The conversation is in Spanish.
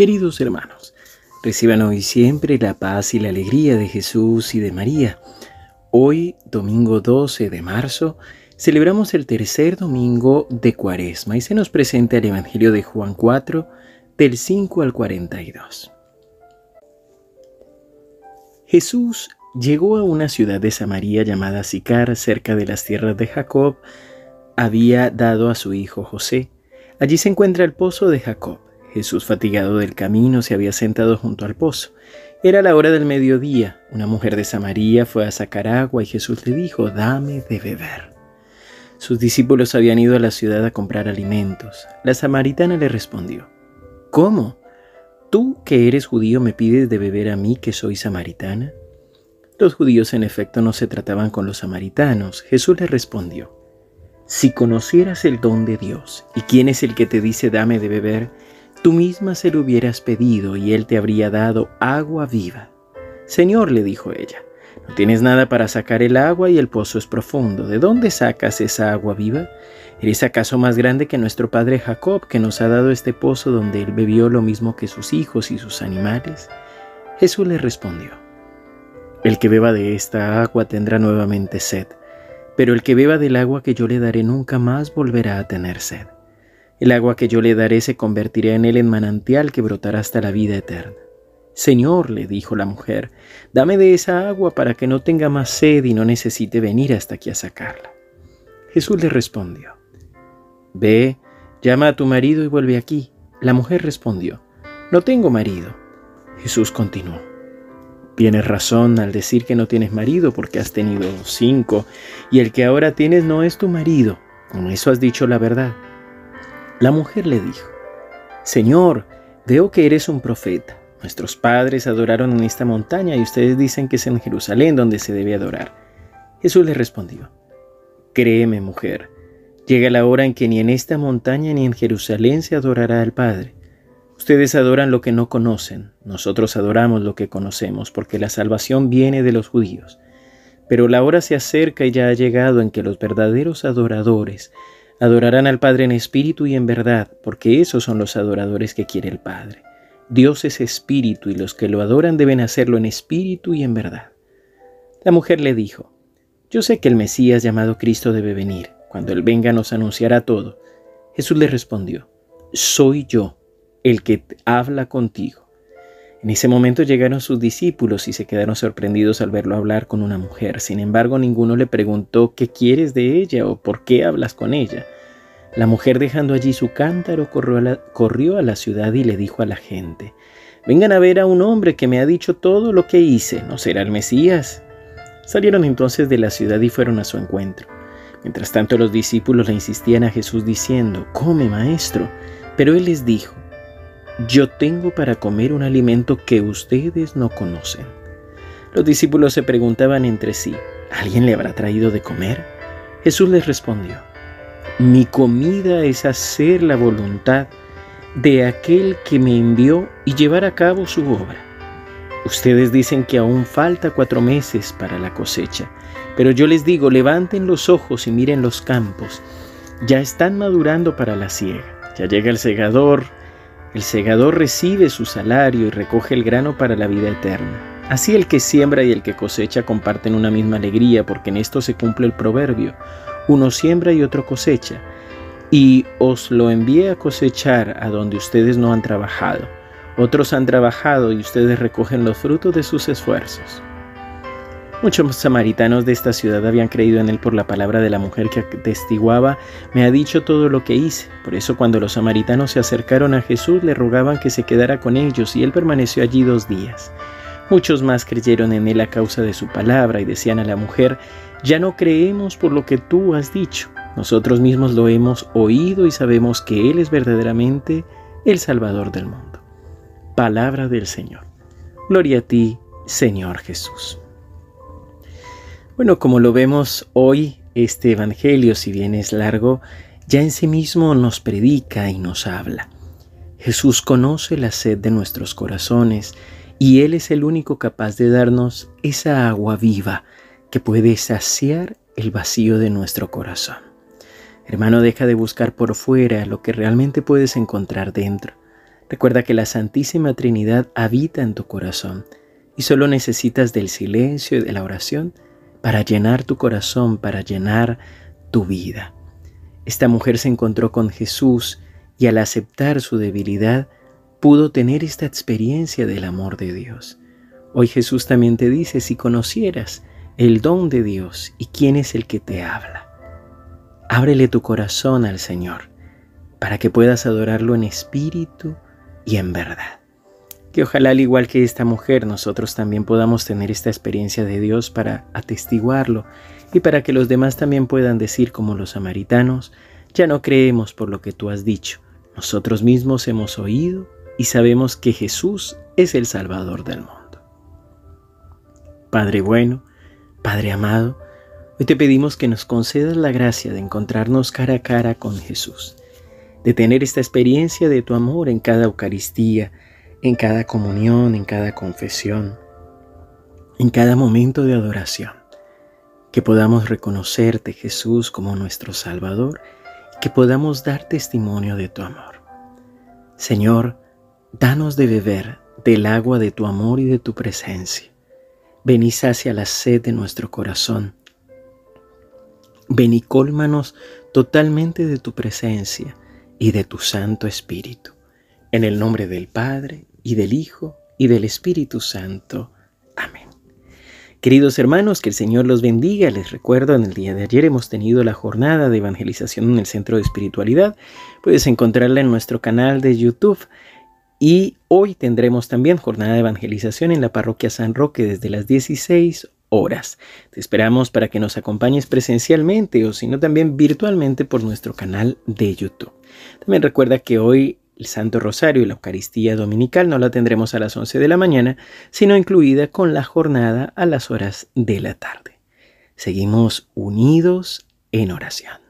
Queridos hermanos, reciban hoy siempre la paz y la alegría de Jesús y de María. Hoy, domingo 12 de marzo, celebramos el tercer domingo de Cuaresma y se nos presenta el Evangelio de Juan 4, del 5 al 42. Jesús llegó a una ciudad de Samaria llamada Sicar, cerca de las tierras de Jacob, había dado a su hijo José. Allí se encuentra el pozo de Jacob. Jesús, fatigado del camino, se había sentado junto al pozo. Era la hora del mediodía. Una mujer de Samaria fue a sacar agua y Jesús le dijo, dame de beber. Sus discípulos habían ido a la ciudad a comprar alimentos. La samaritana le respondió, ¿Cómo? ¿Tú que eres judío me pides de beber a mí que soy samaritana? Los judíos en efecto no se trataban con los samaritanos. Jesús le respondió, Si conocieras el don de Dios y quién es el que te dice dame de beber, Tú misma se lo hubieras pedido y él te habría dado agua viva. Señor, le dijo ella, no tienes nada para sacar el agua y el pozo es profundo. ¿De dónde sacas esa agua viva? ¿Eres acaso más grande que nuestro padre Jacob, que nos ha dado este pozo donde él bebió lo mismo que sus hijos y sus animales? Jesús le respondió, El que beba de esta agua tendrá nuevamente sed, pero el que beba del agua que yo le daré nunca más volverá a tener sed. El agua que yo le daré se convertirá en él en manantial que brotará hasta la vida eterna. Señor, le dijo la mujer, dame de esa agua para que no tenga más sed y no necesite venir hasta aquí a sacarla. Jesús le respondió, Ve, llama a tu marido y vuelve aquí. La mujer respondió, No tengo marido. Jesús continuó, Tienes razón al decir que no tienes marido porque has tenido cinco, y el que ahora tienes no es tu marido. Con eso has dicho la verdad. La mujer le dijo, Señor, veo que eres un profeta. Nuestros padres adoraron en esta montaña y ustedes dicen que es en Jerusalén donde se debe adorar. Jesús le respondió, Créeme, mujer, llega la hora en que ni en esta montaña ni en Jerusalén se adorará al Padre. Ustedes adoran lo que no conocen, nosotros adoramos lo que conocemos, porque la salvación viene de los judíos. Pero la hora se acerca y ya ha llegado en que los verdaderos adoradores Adorarán al Padre en espíritu y en verdad, porque esos son los adoradores que quiere el Padre. Dios es espíritu y los que lo adoran deben hacerlo en espíritu y en verdad. La mujer le dijo, Yo sé que el Mesías llamado Cristo debe venir. Cuando Él venga nos anunciará todo. Jesús le respondió, Soy yo el que habla contigo. En ese momento llegaron sus discípulos y se quedaron sorprendidos al verlo hablar con una mujer. Sin embargo, ninguno le preguntó qué quieres de ella o por qué hablas con ella. La mujer dejando allí su cántaro corrió a, la, ciudad y le dijo a la gente, Vengan a ver a un hombre que me ha dicho todo lo que hice, ¿no será el Mesías? Salieron entonces de la ciudad y fueron a su encuentro. Mientras tanto los discípulos le insistían a Jesús diciendo, Come, maestro. Pero él les dijo, yo tengo para comer un alimento que ustedes no conocen. Los discípulos se preguntaban entre sí, ¿alguien le habrá traído de comer? Jesús les respondió, mi comida es hacer la voluntad de aquel que me envió y llevar a cabo su obra. Ustedes dicen que aún falta cuatro meses para la cosecha, pero yo les digo, levanten los ojos y miren los campos, ya están madurando para la siega, ya llega el segador, el segador recibe su salario y recoge el grano para la vida eterna. Así el que siembra y el que cosecha comparten una misma alegría, porque en esto se cumple el proverbio. Uno siembra y otro cosecha. Y os lo envié a cosechar a donde ustedes no han trabajado. Otros han trabajado y ustedes recogen los frutos de sus esfuerzos. Muchos samaritanos de esta ciudad habían creído en él por la palabra de la mujer que testiguaba, me ha dicho todo lo que hice. Por eso cuando los samaritanos se acercaron a Jesús le rogaban que se quedara con ellos y él permaneció allí dos días. Muchos más creyeron en él a causa de su palabra y decían a la mujer, ya no creemos por lo que tú has dicho. Nosotros mismos lo hemos oído y sabemos que Él es verdaderamente el Salvador del mundo. Palabra del Señor. Gloria a ti, Señor Jesús. Bueno, como lo vemos hoy, este Evangelio, si bien es largo, ya en sí mismo nos predica y nos habla. Jesús conoce la sed de nuestros corazones y Él es el único capaz de darnos esa agua viva que puede saciar el vacío de nuestro corazón. Hermano, deja de buscar por fuera lo que realmente puedes encontrar dentro. Recuerda que la Santísima Trinidad habita en tu corazón y solo necesitas del silencio y de la oración para llenar tu corazón, para llenar tu vida. Esta mujer se encontró con Jesús y al aceptar su debilidad pudo tener esta experiencia del amor de Dios. Hoy Jesús también te dice, si conocieras el don de Dios y quién es el que te habla, ábrele tu corazón al Señor para que puedas adorarlo en espíritu y en verdad. Ojalá al igual que esta mujer nosotros también podamos tener esta experiencia de Dios para atestiguarlo y para que los demás también puedan decir como los samaritanos, ya no creemos por lo que tú has dicho, nosotros mismos hemos oído y sabemos que Jesús es el Salvador del mundo. Padre bueno, Padre amado, hoy te pedimos que nos concedas la gracia de encontrarnos cara a cara con Jesús, de tener esta experiencia de tu amor en cada Eucaristía, en cada comunión, en cada confesión, en cada momento de adoración, que podamos reconocerte Jesús como nuestro Salvador y que podamos dar testimonio de tu amor. Señor, danos de beber del agua de tu amor y de tu presencia. Ven y sacia la sed de nuestro corazón. Ven y cólmanos totalmente de tu presencia y de tu Santo Espíritu. En el nombre del Padre, y del Hijo, y del Espíritu Santo. Amén. Queridos hermanos, que el Señor los bendiga. Les recuerdo, en el día de ayer hemos tenido la jornada de evangelización en el Centro de Espiritualidad. Puedes encontrarla en nuestro canal de YouTube. Y hoy tendremos también jornada de evangelización en la parroquia San Roque desde las 16 horas. Te esperamos para que nos acompañes presencialmente o si no también virtualmente por nuestro canal de YouTube. También recuerda que hoy el Santo Rosario y la Eucaristía Dominical no la tendremos a las 11 de la mañana, sino incluida con la jornada a las horas de la tarde. Seguimos unidos en oración.